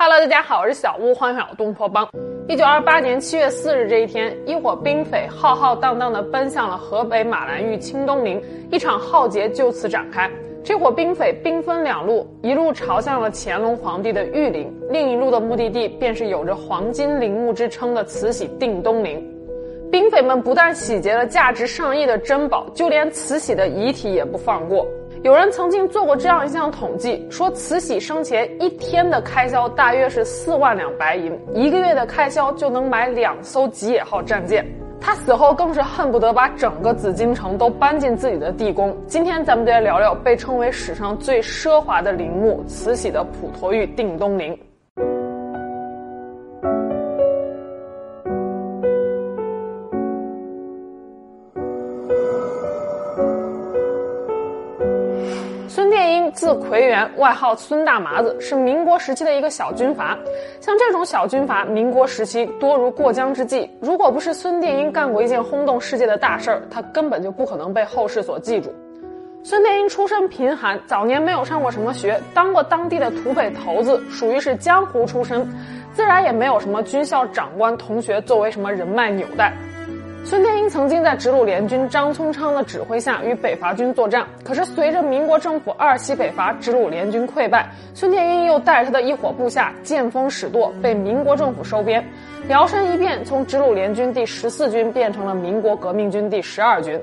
Hello，大家好，我是小屋，欢迎来到东坡帮。一九二八年七月四日这一天，一伙兵匪浩浩荡荡地奔向了河北马兰峪清东陵，一场浩劫就此展开。这伙兵匪兵分两路，一路朝向了乾隆皇帝的御陵，另一路的目的地便是有着“黄金陵墓”之称的慈禧定东陵。兵匪们不但洗劫了价值上亿的珍宝，就连慈禧的遗体也不放过。有人曾经做过这样一项统计，说慈禧生前一天的开销大约是四万两白银，一个月的开销就能买两艘吉野号战舰。她死后更是恨不得把整个紫禁城都搬进自己的地宫。今天咱们就来聊聊被称为史上最奢华的陵墓——慈禧的普陀峪定东陵。字奎元，外号孙大麻子，是民国时期的一个小军阀。像这种小军阀，民国时期多如过江之鲫。如果不是孙殿英干过一件轰动世界的大事儿，他根本就不可能被后世所记住。孙殿英出身贫寒，早年没有上过什么学，当过当地的土匪头子，属于是江湖出身，自然也没有什么军校长官同学作为什么人脉纽带。孙殿英曾经在直鲁联军张聪昌的指挥下与北伐军作战，可是随着民国政府二期北伐，直鲁联军溃败，孙殿英又带着他的一伙部下见风使舵，被民国政府收编，摇身一变从直鲁联军第十四军变成了民国革命军第十二军。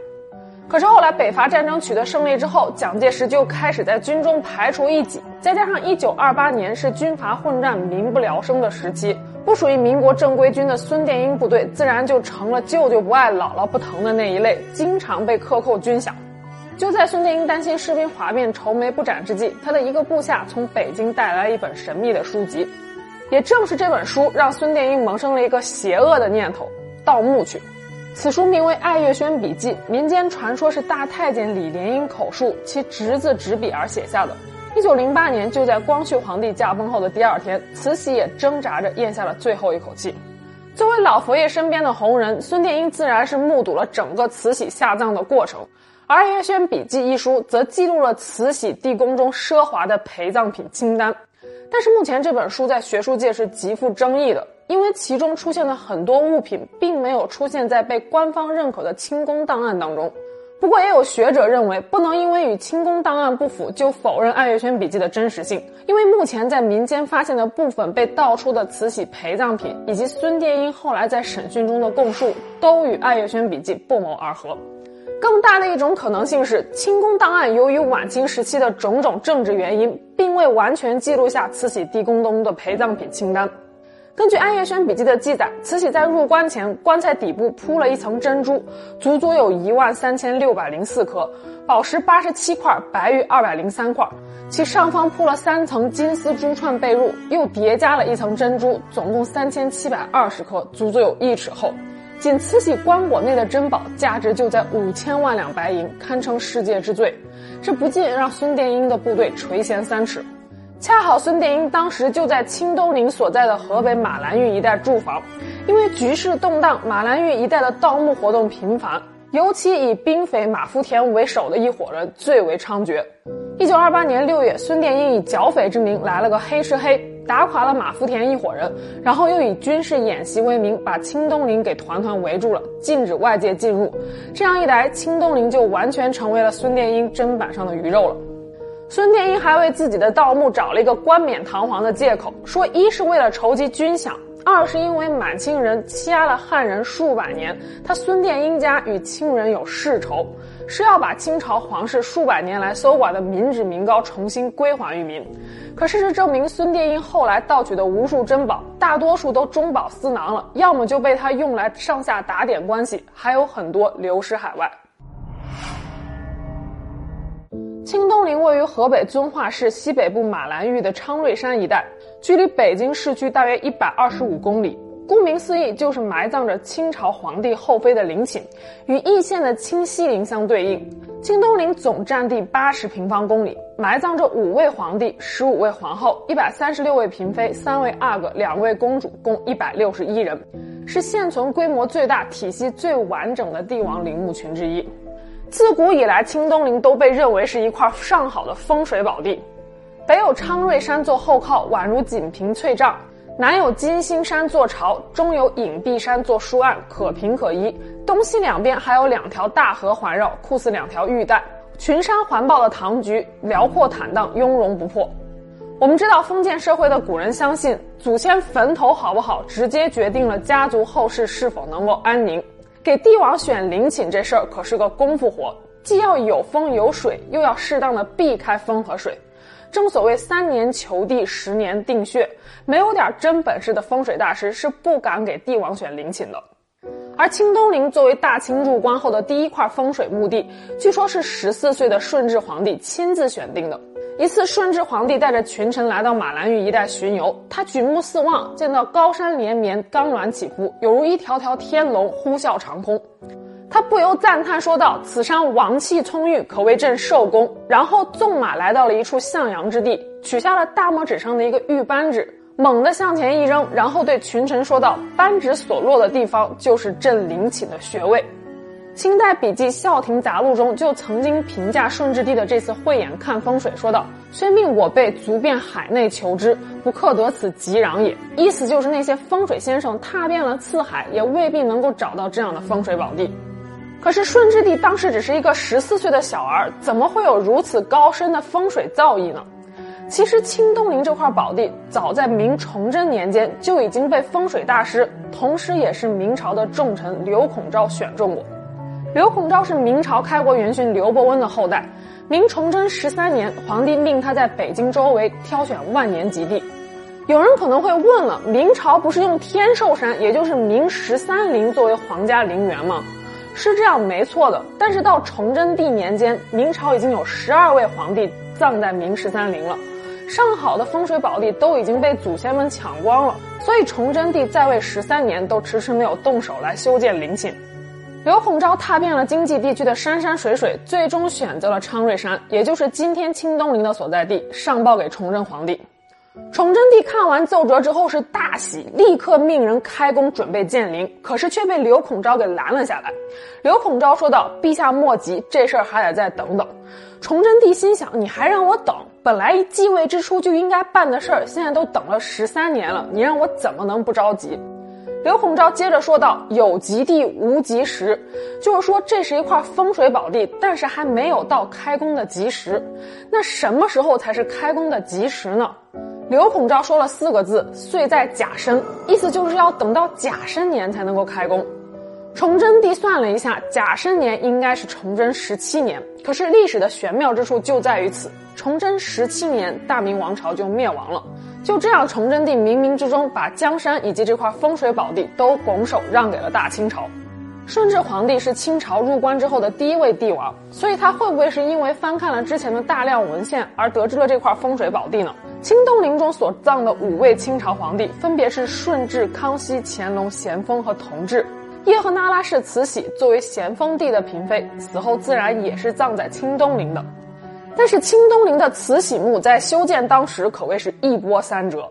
可是后来北伐战争取得胜利之后，蒋介石就开始在军中排除异己，再加上一九二八年是军阀混战、民不聊生的时期。不属于民国正规军的孙殿英部队，自然就成了舅舅不爱姥姥不疼的那一类，经常被克扣军饷。就在孙殿英担心士兵哗变、愁眉不展之际，他的一个部下从北京带来了一本神秘的书籍。也正是这本书，让孙殿英萌生了一个邪恶的念头：盗墓去。此书名为《爱月轩笔记》，民间传说是大太监李莲英口述，其侄子执笔而写下的。一九零八年，就在光绪皇帝驾崩后的第二天，慈禧也挣扎着咽下了最后一口气。作为老佛爷身边的红人，孙殿英自然是目睹了整个慈禧下葬的过程。而《爱月轩笔记》一书则记录了慈禧地宫中奢华的陪葬品清单。但是目前这本书在学术界是极富争议的，因为其中出现的很多物品并没有出现在被官方认可的清宫档案当中。不过，也有学者认为，不能因为与清宫档案不符就否认《爱月轩笔记》的真实性，因为目前在民间发现的部分被盗出的慈禧陪葬品，以及孙殿英后来在审讯中的供述，都与《爱月轩笔记》不谋而合。更大的一种可能性是，清宫档案由于晚清时期的种种政治原因，并未完全记录下慈禧地宫中的陪葬品清单。根据《安月轩笔记》的记载，慈禧在入棺前，棺材底部铺了一层珍珠，足足有一万三千六百零四颗，宝石八十七块，白玉二百零三块，其上方铺了三层金丝珠串被褥，又叠加了一层珍珠，总共三千七百二十颗，足足有一尺厚。仅慈禧棺椁内的珍宝价值就在五千万两白银，堪称世界之最，这不禁让孙殿英的部队垂涎三尺。恰好孙殿英当时就在清东陵所在的河北马兰峪一带驻防，因为局势动荡，马兰峪一带的盗墓活动频繁，尤其以兵匪马福田为首的一伙人最为猖獗。一九二八年六月，孙殿英以剿匪之名来了个黑吃黑，打垮了马福田一伙人，然后又以军事演习为名把清东陵给团团围住了，禁止外界进入。这样一来，清东陵就完全成为了孙殿英砧板上的鱼肉了。孙殿英还为自己的盗墓找了一个冠冕堂皇的借口，说一是为了筹集军饷，二是因为满清人欺压了汉人数百年，他孙殿英家与清人有世仇，是要把清朝皇室数百年来搜刮的民脂民膏重新归还于民。可事实证明，孙殿英后来盗取的无数珍宝，大多数都中饱私囊了，要么就被他用来上下打点关系，还有很多流失海外。位于河北遵化市西北部马兰峪的昌瑞山一带，距离北京市区大约一百二十五公里。顾名思义，就是埋葬着清朝皇帝后妃的陵寝，与易县的清西陵相对应。清东陵总占地八十平方公里，埋葬着五位皇帝、十五位皇后、一百三十六位嫔妃、三位阿哥、两位公主，共一百六十一人，是现存规模最大、体系最完整的帝王陵墓群之一。自古以来，清东陵都被认为是一块上好的风水宝地。北有昌瑞山做后靠，宛如锦屏翠帐；南有金星山做巢，中有隐蔽山做书案，可平可依。东西两边还有两条大河环绕，酷似两条玉带。群山环抱的唐局，辽阔坦荡，雍容不迫。我们知道，封建社会的古人相信，祖先坟头好不好，直接决定了家族后世是否能够安宁。给帝王选陵寝这事儿可是个功夫活，既要有风有水，又要适当的避开风和水。正所谓三年求地，十年定穴，没有点真本事的风水大师是不敢给帝王选陵寝的。而清东陵作为大清入关后的第一块风水墓地，据说是十四岁的顺治皇帝亲自选定的。一次，顺治皇帝带着群臣来到马兰峪一带巡游，他举目四望，见到高山连绵，冈峦起伏，有如一条条天龙呼啸长空，他不由赞叹说道：“此山王气葱郁，可谓朕寿宫。”然后纵马来到了一处向阳之地，取下了大拇指上的一个玉扳指。猛地向前一扔，然后对群臣说道：“扳指所落的地方就是朕陵寝的穴位。”清代笔记《孝亭杂录》中就曾经评价顺治帝的这次慧眼看风水，说道：“虽命我辈足遍海内求之，不克得此吉壤也。”意思就是那些风水先生踏遍了四海，也未必能够找到这样的风水宝地。可是顺治帝当时只是一个十四岁的小儿，怎么会有如此高深的风水造诣呢？其实清东陵这块宝地，早在明崇祯年间就已经被风水大师，同时也是明朝的重臣刘孔昭选中过。刘孔昭是明朝开国元勋刘伯温的后代。明崇祯十三年，皇帝命他在北京周围挑选万年吉地。有人可能会问了：明朝不是用天寿山，也就是明十三陵作为皇家陵园吗？是这样，没错的。但是到崇祯帝年间，明朝已经有十二位皇帝葬在明十三陵了。上好的风水宝地都已经被祖先们抢光了，所以崇祯帝在位十三年都迟迟没有动手来修建陵寝。刘孔昭踏遍了经济地区的山山水水，最终选择了昌瑞山，也就是今天清东陵的所在地，上报给崇祯皇帝。崇祯帝看完奏折之后是大喜，立刻命人开工准备建陵，可是却被刘孔昭给拦了下来。刘孔昭说道：“陛下莫急，这事儿还得再等等。”崇祯帝心想：“你还让我等？本来继位之初就应该办的事儿，现在都等了十三年了，你让我怎么能不着急？”刘孔昭接着说道：“有吉地无吉时，就是说这是一块风水宝地，但是还没有到开工的吉时。那什么时候才是开工的吉时呢？”刘孔昭说了四个字：“岁在甲申”，意思就是要等到甲申年才能够开工。崇祯帝算了一下，甲申年应该是崇祯十七年。可是历史的玄妙之处就在于此：崇祯十七年，大明王朝就灭亡了。就这样，崇祯帝冥冥之中把江山以及这块风水宝地都拱手让给了大清朝。顺治皇帝是清朝入关之后的第一位帝王，所以他会不会是因为翻看了之前的大量文献而得知了这块风水宝地呢？清东陵中所葬的五位清朝皇帝，分别是顺治、康熙、乾隆、咸丰和同治。叶赫那拉氏慈禧作为咸丰帝的嫔妃，死后自然也是葬在清东陵的。但是清东陵的慈禧墓在修建当时可谓是一波三折。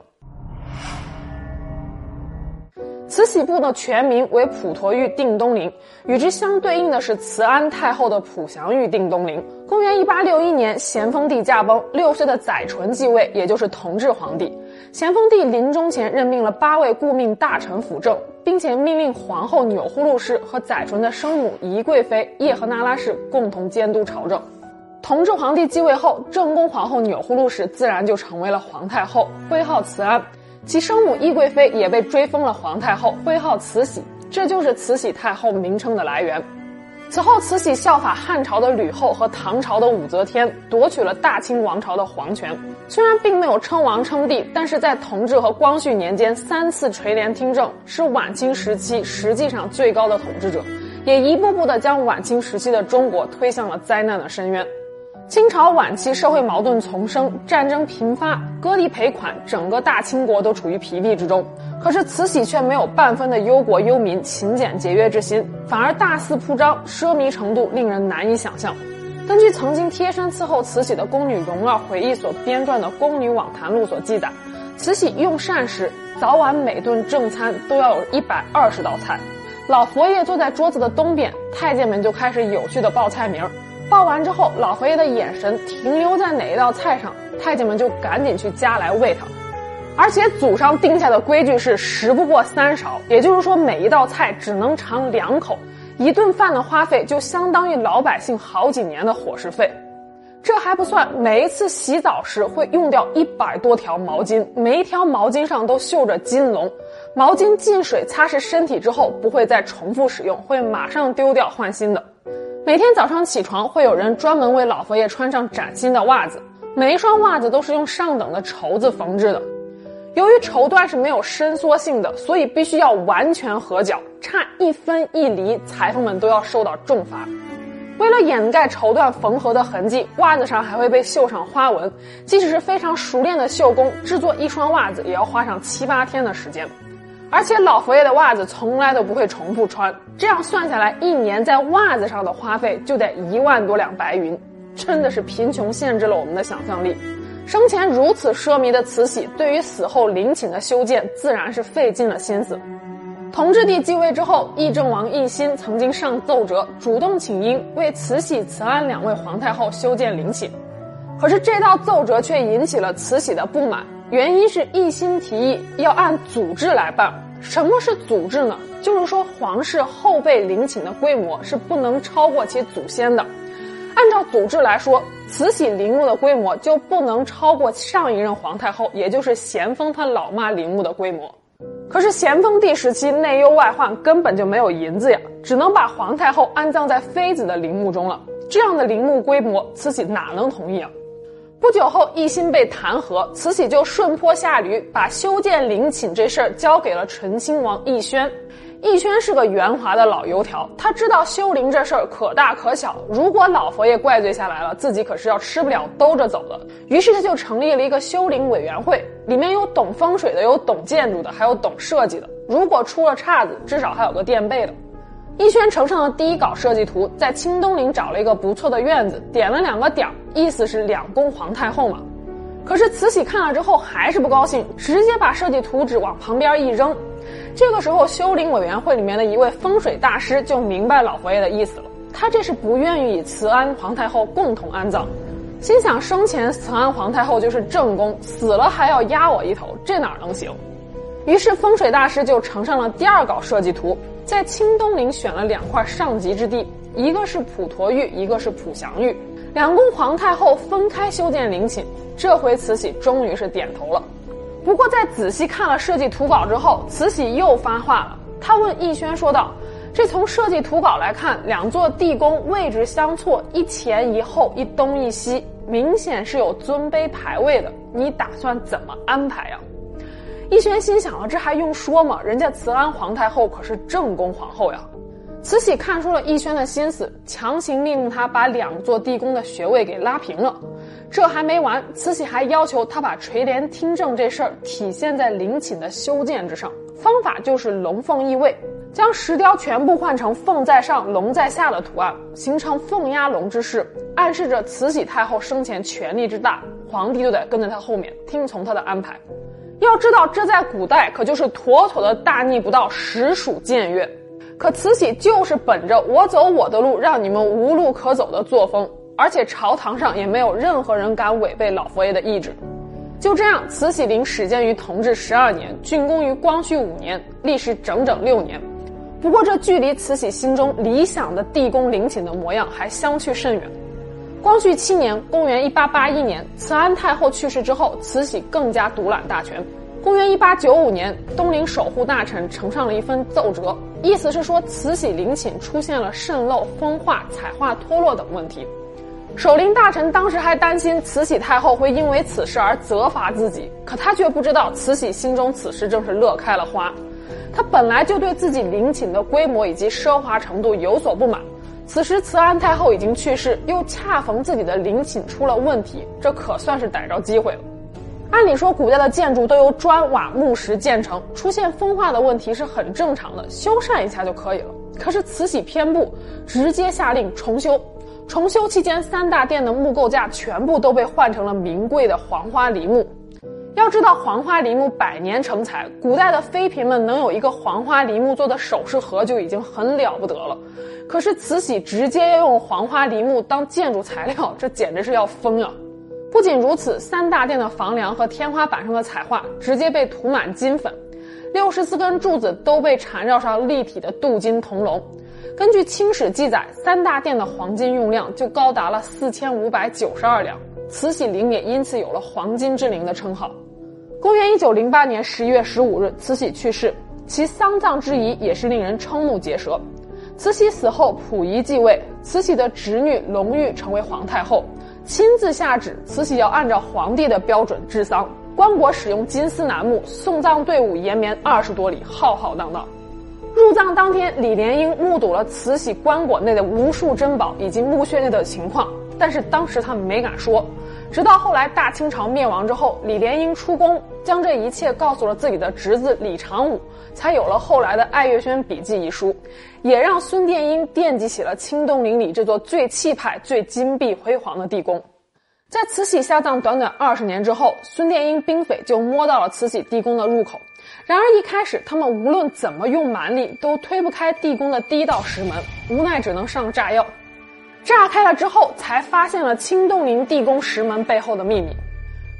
慈禧墓的全名为普陀峪定东陵，与之相对应的是慈安太后的普祥峪定东陵。公元一八六一年，咸丰帝驾崩，六岁的载淳继位，也就是同治皇帝。咸丰帝临终前任命了八位顾命大臣辅政，并且命令皇后钮祜禄氏和载淳的生母宜贵妃叶赫那拉氏共同监督朝政。同治皇帝继位后，正宫皇后钮祜禄氏自然就成为了皇太后，徽号慈安。其生母懿贵妃也被追封了皇太后，徽号慈禧，这就是慈禧太后名称的来源。此后，慈禧效法汉朝的吕后和唐朝的武则天，夺取了大清王朝的皇权。虽然并没有称王称帝，但是在同治和光绪年间三次垂帘听政，是晚清时期实际上最高的统治者，也一步步的将晚清时期的中国推向了灾难的深渊。清朝晚期，社会矛盾丛生，战争频发，割地赔款，整个大清国都处于疲弊之中。可是慈禧却没有半分的忧国忧民、勤俭节约之心，反而大肆铺张，奢靡程度令人难以想象。根据曾经贴身伺候慈禧的宫女荣儿回忆所编撰的《宫女网谈录》所记载，慈禧用膳时，早晚每顿正餐都要有一百二十道菜。老佛爷坐在桌子的东边，太监们就开始有序的报菜名儿。报完之后，老佛爷的眼神停留在哪一道菜上，太监们就赶紧去夹来喂他。而且祖上定下的规矩是食不过三勺，也就是说每一道菜只能尝两口，一顿饭的花费就相当于老百姓好几年的伙食费。这还不算，每一次洗澡时会用掉一百多条毛巾，每一条毛巾上都绣着金龙。毛巾进水擦拭身体之后，不会再重复使用，会马上丢掉换新的。每天早上起床，会有人专门为老佛爷穿上崭新的袜子，每一双袜子都是用上等的绸子缝制的。由于绸缎是没有伸缩性的，所以必须要完全合脚，差一分一厘，裁缝们都要受到重罚。为了掩盖绸缎缝合的痕迹，袜子上还会被绣上花纹。即使是非常熟练的绣工，制作一双袜子也要花上七八天的时间。而且老佛爷的袜子从来都不会重复穿，这样算下来，一年在袜子上的花费就得一万多两白银，真的是贫穷限制了我们的想象力。生前如此奢靡的慈禧，对于死后陵寝的修建，自然是费尽了心思。同治帝继位之后，议政王奕欣曾经上奏折，主动请缨为慈禧、慈安两位皇太后修建陵寝。可是这道奏折却引起了慈禧的不满，原因是奕欣提议要按祖制来办。什么是祖制呢？就是说皇室后辈陵寝的规模是不能超过其祖先的。按照祖制来说，慈禧陵墓的规模就不能超过上一任皇太后，也就是咸丰他老妈陵墓的规模。可是咸丰帝时期内忧外患，根本就没有银子呀，只能把皇太后安葬在妃子的陵墓中了。这样的陵墓规模，慈禧哪能同意啊？不久后，奕欣被弹劾，慈禧就顺坡下驴，把修建陵寝这事儿交给了醇亲王奕轩。奕轩是个圆滑的老油条，他知道修陵这事儿可大可小，如果老佛爷怪罪下来了，自己可是要吃不了兜着走的。于是他就成立了一个修陵委员会，里面有懂风水的，有懂建筑的，还有懂设计的。如果出了岔子，至少还有个垫背的。奕轩呈上了第一稿设计图，在清东陵找了一个不错的院子，点了两个点儿，意思是两宫皇太后嘛。可是慈禧看了之后还是不高兴，直接把设计图纸往旁边一扔。这个时候，修陵委员会里面的一位风水大师就明白老佛爷的意思了。他这是不愿意与慈安皇太后共同安葬，心想生前慈安皇太后就是正宫，死了还要压我一头，这哪能行？于是风水大师就呈上了第二稿设计图，在清东陵选了两块上吉之地，一个是普陀峪，一个是普祥峪，两宫皇太后分开修建陵寝。这回慈禧终于是点头了。不过，在仔细看了设计图稿之后，慈禧又发话了。她问奕轩说道：“这从设计图稿来看，两座地宫位置相错，一前一后，一东一西，明显是有尊卑排位的。你打算怎么安排呀？”奕轩心想了，这还用说吗？人家慈安皇太后可是正宫皇后呀。慈禧看出了奕轩的心思，强行命令他把两座地宫的穴位给拉平了。这还没完，慈禧还要求他把垂帘听政这事儿体现在陵寝的修建之上。方法就是龙凤异位，将石雕全部换成凤在上、龙在下的图案，形成凤压龙之势，暗示着慈禧太后生前权力之大，皇帝就得跟在她后面听从她的安排。要知道，这在古代可就是妥妥的大逆不道，实属僭越。可慈禧就是本着我走我的路，让你们无路可走的作风。而且朝堂上也没有任何人敢违背老佛爷的意志。就这样，慈禧陵始建于同治十二年，竣工于光绪五年，历时整整六年。不过，这距离慈禧心中理想的地宫陵寝的模样还相去甚远。光绪七年（公元1881年），慈安太后去世之后，慈禧更加独揽大权。公元1895年，东陵守护大臣呈上了一份奏折，意思是说慈禧陵寝出现了渗漏、风化、彩画脱落等问题。守陵大臣当时还担心慈禧太后会因为此事而责罚自己，可他却不知道慈禧心中此时正是乐开了花。他本来就对自己陵寝的规模以及奢华程度有所不满，此时慈安太后已经去世，又恰逢自己的陵寝出了问题，这可算是逮着机会了。按理说，古代的建筑都由砖瓦木石建成，出现风化的问题是很正常的，修缮一下就可以了。可是慈禧偏不，直接下令重修。重修期间，三大殿的木构架全部都被换成了名贵的黄花梨木。要知道黄花梨木百年成材，古代的妃嫔们能有一个黄花梨木做的首饰盒就已经很了不得了。可是慈禧直接要用黄花梨木当建筑材料，这简直是要疯啊！不仅如此，三大殿的房梁和天花板上的彩画直接被涂满金粉，六十四根柱子都被缠绕上立体的镀金铜龙。根据清史记载，三大殿的黄金用量就高达了四千五百九十二两，慈禧陵也因此有了“黄金之陵”的称号。公元一九零八年十一月十五日，慈禧去世，其丧葬之仪也是令人瞠目结舌。慈禧死后，溥仪继位，慈禧的侄女隆裕成为皇太后，亲自下旨，慈禧要按照皇帝的标准治丧，棺椁使用金丝楠木，送葬队伍延绵二十多里，浩浩荡荡。入葬当天，李莲英目睹了慈禧棺椁内的无数珍宝以及墓穴内的情况，但是当时他没敢说。直到后来大清朝灭亡之后，李莲英出宫，将这一切告诉了自己的侄子李长武，才有了后来的《爱月轩笔记》一书，也让孙殿英惦记起了清东陵里这座最气派、最金碧辉煌的地宫。在慈禧下葬短短二十年之后，孙殿英兵匪就摸到了慈禧地宫的入口。然而一开始，他们无论怎么用蛮力，都推不开地宫的第一道石门，无奈只能上炸药。炸开了之后，才发现了清洞陵地宫石门背后的秘密。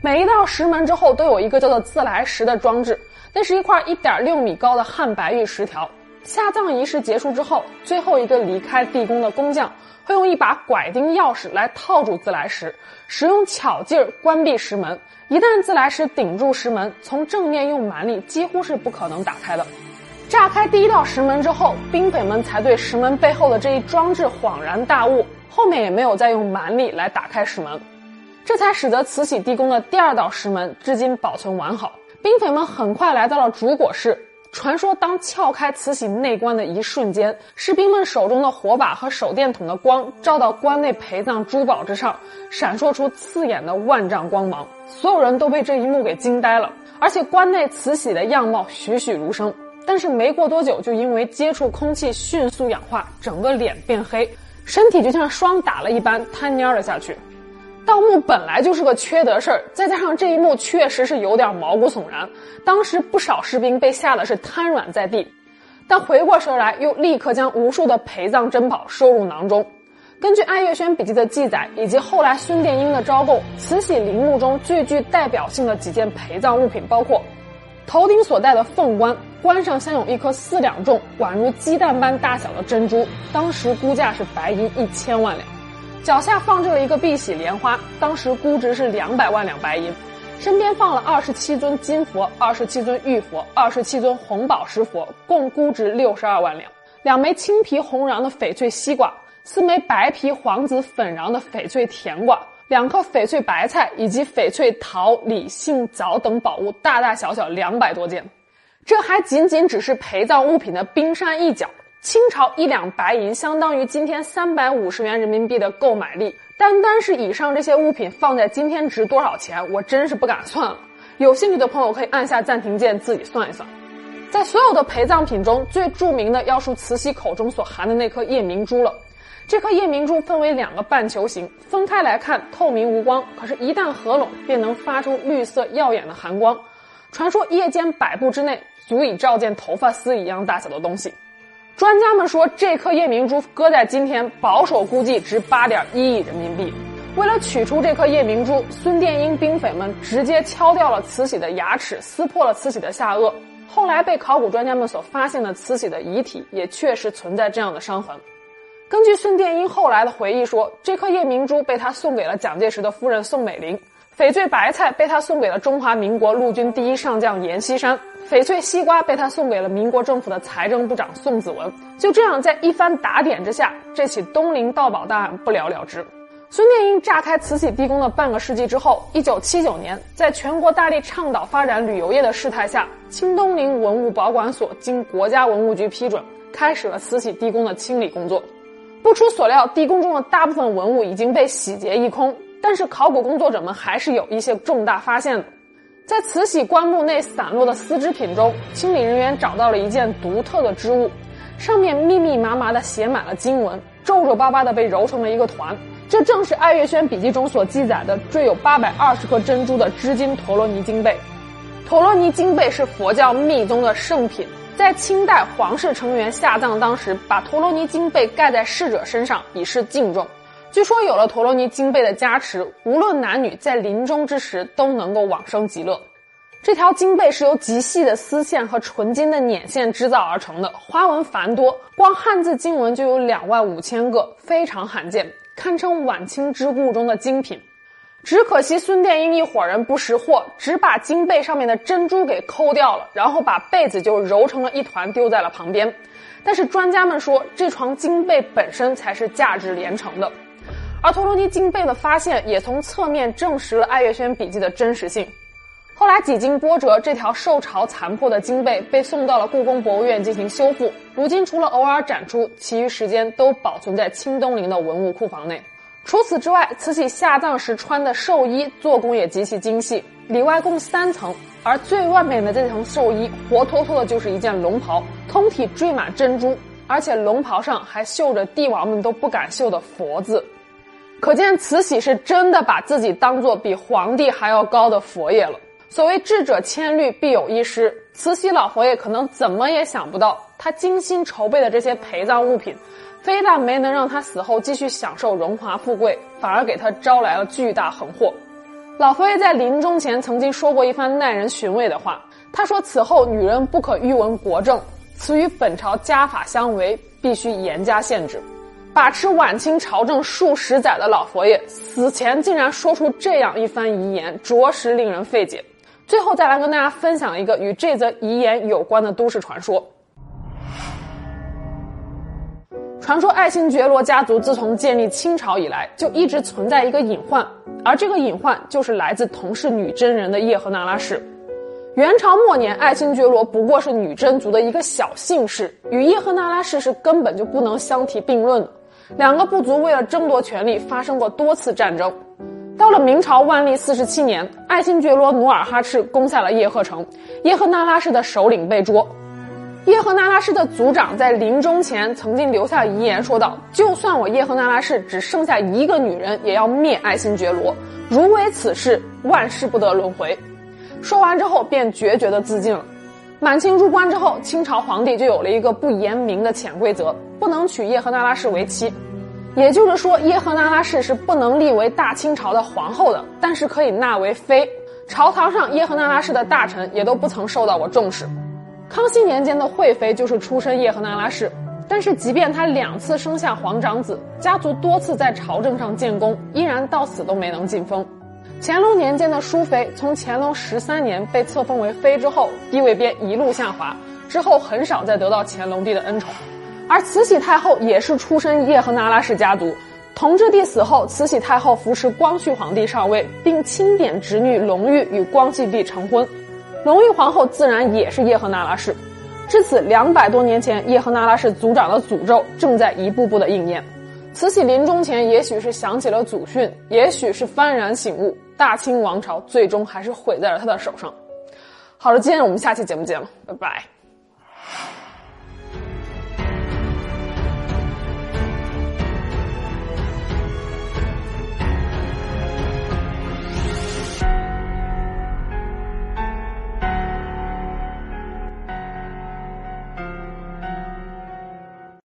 每一道石门之后都有一个叫做自来石的装置，那是一块一点六米高的汉白玉石条。下葬仪式结束之后，最后一个离开地宫的工匠会用一把拐钉钥匙来套住自来石，使用巧劲儿关闭石门。一旦自来石顶住石门，从正面用蛮力几乎是不可能打开的。炸开第一道石门之后，兵匪们才对石门背后的这一装置恍然大悟，后面也没有再用蛮力来打开石门，这才使得慈禧地宫的第二道石门至今保存完好。兵匪们很快来到了主椁室，传说当撬开慈禧内棺的一瞬间，士兵们手中的火把和手电筒的光照到棺内陪葬珠宝之上，闪烁出刺眼的万丈光芒，所有人都被这一幕给惊呆了。而且棺内慈禧的样貌栩栩如生。但是没过多久，就因为接触空气迅速氧化，整个脸变黑，身体就像霜打了一般瘫蔫了下去。盗墓本来就是个缺德事儿，再加上这一幕确实是有点毛骨悚然，当时不少士兵被吓得是瘫软在地，但回过神来，又立刻将无数的陪葬珍宝收入囊中。根据《爱月轩笔记》的记载，以及后来孙殿英的招供，慈禧陵墓中最具代表性的几件陪葬物品包括。头顶所戴的凤冠，冠上镶有一颗四两重、宛如鸡蛋般大小的珍珠，当时估价是白银一千万两；脚下放置了一个碧玺莲花，当时估值是两百万两白银；身边放了二十七尊金佛、二十七尊玉佛、二十七尊红宝石佛，共估值六十二万两；两枚青皮红瓤的翡翠西瓜，四枚白皮黄紫粉瓤的翡翠甜瓜。两颗翡翠白菜以及翡翠桃、李、杏、枣等宝物，大大小小两百多件。这还仅仅只是陪葬物品的冰山一角。清朝一两白银相当于今天三百五十元人民币的购买力。单单是以上这些物品放在今天值多少钱，我真是不敢算了。有兴趣的朋友可以按下暂停键自己算一算。在所有的陪葬品中，最著名的要数慈禧口中所含的那颗夜明珠了。这颗夜明珠分为两个半球形，分开来看透明无光，可是，一旦合拢，便能发出绿色耀眼的寒光。传说夜间百步之内足以照见头发丝一样大小的东西。专家们说，这颗夜明珠搁在今天，保守估计值八点一亿人民币。为了取出这颗夜明珠，孙殿英兵匪们直接敲掉了慈禧的牙齿，撕破了慈禧的下颚。后来被考古专家们所发现的慈禧的遗体，也确实存在这样的伤痕。根据孙殿英后来的回忆说，这颗夜明珠被他送给了蒋介石的夫人宋美龄，翡翠白菜被他送给了中华民国陆军第一上将阎锡山，翡翠西瓜被他送给了民国政府的财政部长宋子文。就这样，在一番打点之下，这起东陵盗宝大案不了了之。孙殿英炸开慈禧地宫的半个世纪之后，一九七九年，在全国大力倡导发展旅游业的事态下，清东陵文物保管所经国家文物局批准，开始了慈禧地宫的清理工作。不出所料，地宫中的大部分文物已经被洗劫一空，但是考古工作者们还是有一些重大发现的。在慈禧棺木内散落的丝织品中，清理人员找到了一件独特的织物，上面密密麻麻的写满了经文，皱皱巴巴的被揉成了一个团。这正是《爱月轩笔记》中所记载的缀有八百二十颗珍珠的织金陀罗尼金贝。陀罗尼金贝是佛教密宗的圣品，在清代皇室成员下葬当时，把陀罗尼金贝盖在逝者身上以示敬重。据说有了陀罗尼金贝的加持，无论男女，在临终之时都能够往生极乐。这条金贝是由极细的丝线和纯金的捻线制造而成的，花纹繁多，光汉字经文就有两万五千个，非常罕见，堪称晚清织物中的精品。只可惜孙殿英一伙人不识货，只把金贝上面的珍珠给抠掉了，然后把被子就揉成了一团丢在了旁边。但是专家们说，这床金被本身才是价值连城的。而陀罗尼金贝的发现也从侧面证实了《爱月轩笔记》的真实性。后来几经波折，这条受潮残破的金贝被送到了故宫博物院进行修复。如今除了偶尔展出，其余时间都保存在清东陵的文物库房内。除此之外，慈禧下葬时穿的寿衣做工也极其精细，里外共三层，而最外面的这层寿衣活脱脱的就是一件龙袍，通体缀满珍珠，而且龙袍上还绣着帝王们都不敢绣的佛字，可见慈禧是真的把自己当做比皇帝还要高的佛爷了。所谓智者千虑必有一失，慈禧老佛爷可能怎么也想不到，他精心筹备的这些陪葬物品。非但没能让他死后继续享受荣华富贵，反而给他招来了巨大横祸。老佛爷在临终前曾经说过一番耐人寻味的话，他说：“此后女人不可欲闻国政，此与本朝家法相违，必须严加限制。”把持晚清朝政数十载的老佛爷，死前竟然说出这样一番遗言，着实令人费解。最后再来跟大家分享一个与这则遗言有关的都市传说。传说爱新觉罗家族自从建立清朝以来，就一直存在一个隐患，而这个隐患就是来自同是女真人的叶赫那拉氏。元朝末年，爱新觉罗不过是女真族的一个小姓氏，与叶赫那拉氏是根本就不能相提并论的。两个部族为了争夺权力，发生过多次战争。到了明朝万历四十七年，爱新觉罗努尔哈赤攻下了叶赫城，叶赫那拉氏的首领被捉。叶赫那拉氏的族长在临终前曾经留下遗言，说道：“就算我叶赫那拉氏只剩下一个女人，也要灭爱新觉罗。如违此事，万世不得轮回。”说完之后，便决绝的自尽了。满清入关之后，清朝皇帝就有了一个不言明的潜规则：不能娶叶赫那拉氏为妻。也就是说，叶赫那拉氏是不能立为大清朝的皇后的，但是可以纳为妃。朝堂上，叶赫那拉氏的大臣也都不曾受到过重视。康熙年间的惠妃就是出身叶赫那拉氏，但是即便她两次生下皇长子，家族多次在朝政上建功，依然到死都没能晋封。乾隆年间的淑妃，从乾隆十三年被册封为妃之后，地位便一路下滑，之后很少再得到乾隆帝的恩宠。而慈禧太后也是出身叶赫那拉氏家族，同治帝死后，慈禧太后扶持光绪皇帝上位，并钦点侄女隆裕与光绪帝成婚。隆裕皇后自然也是叶赫那拉氏，至此两百多年前叶赫那拉氏族长的诅咒正在一步步的应验。慈禧临终前，也许是想起了祖训，也许是幡然醒悟，大清王朝最终还是毁在了他的手上。好了，今天我们下期节目见了，拜拜。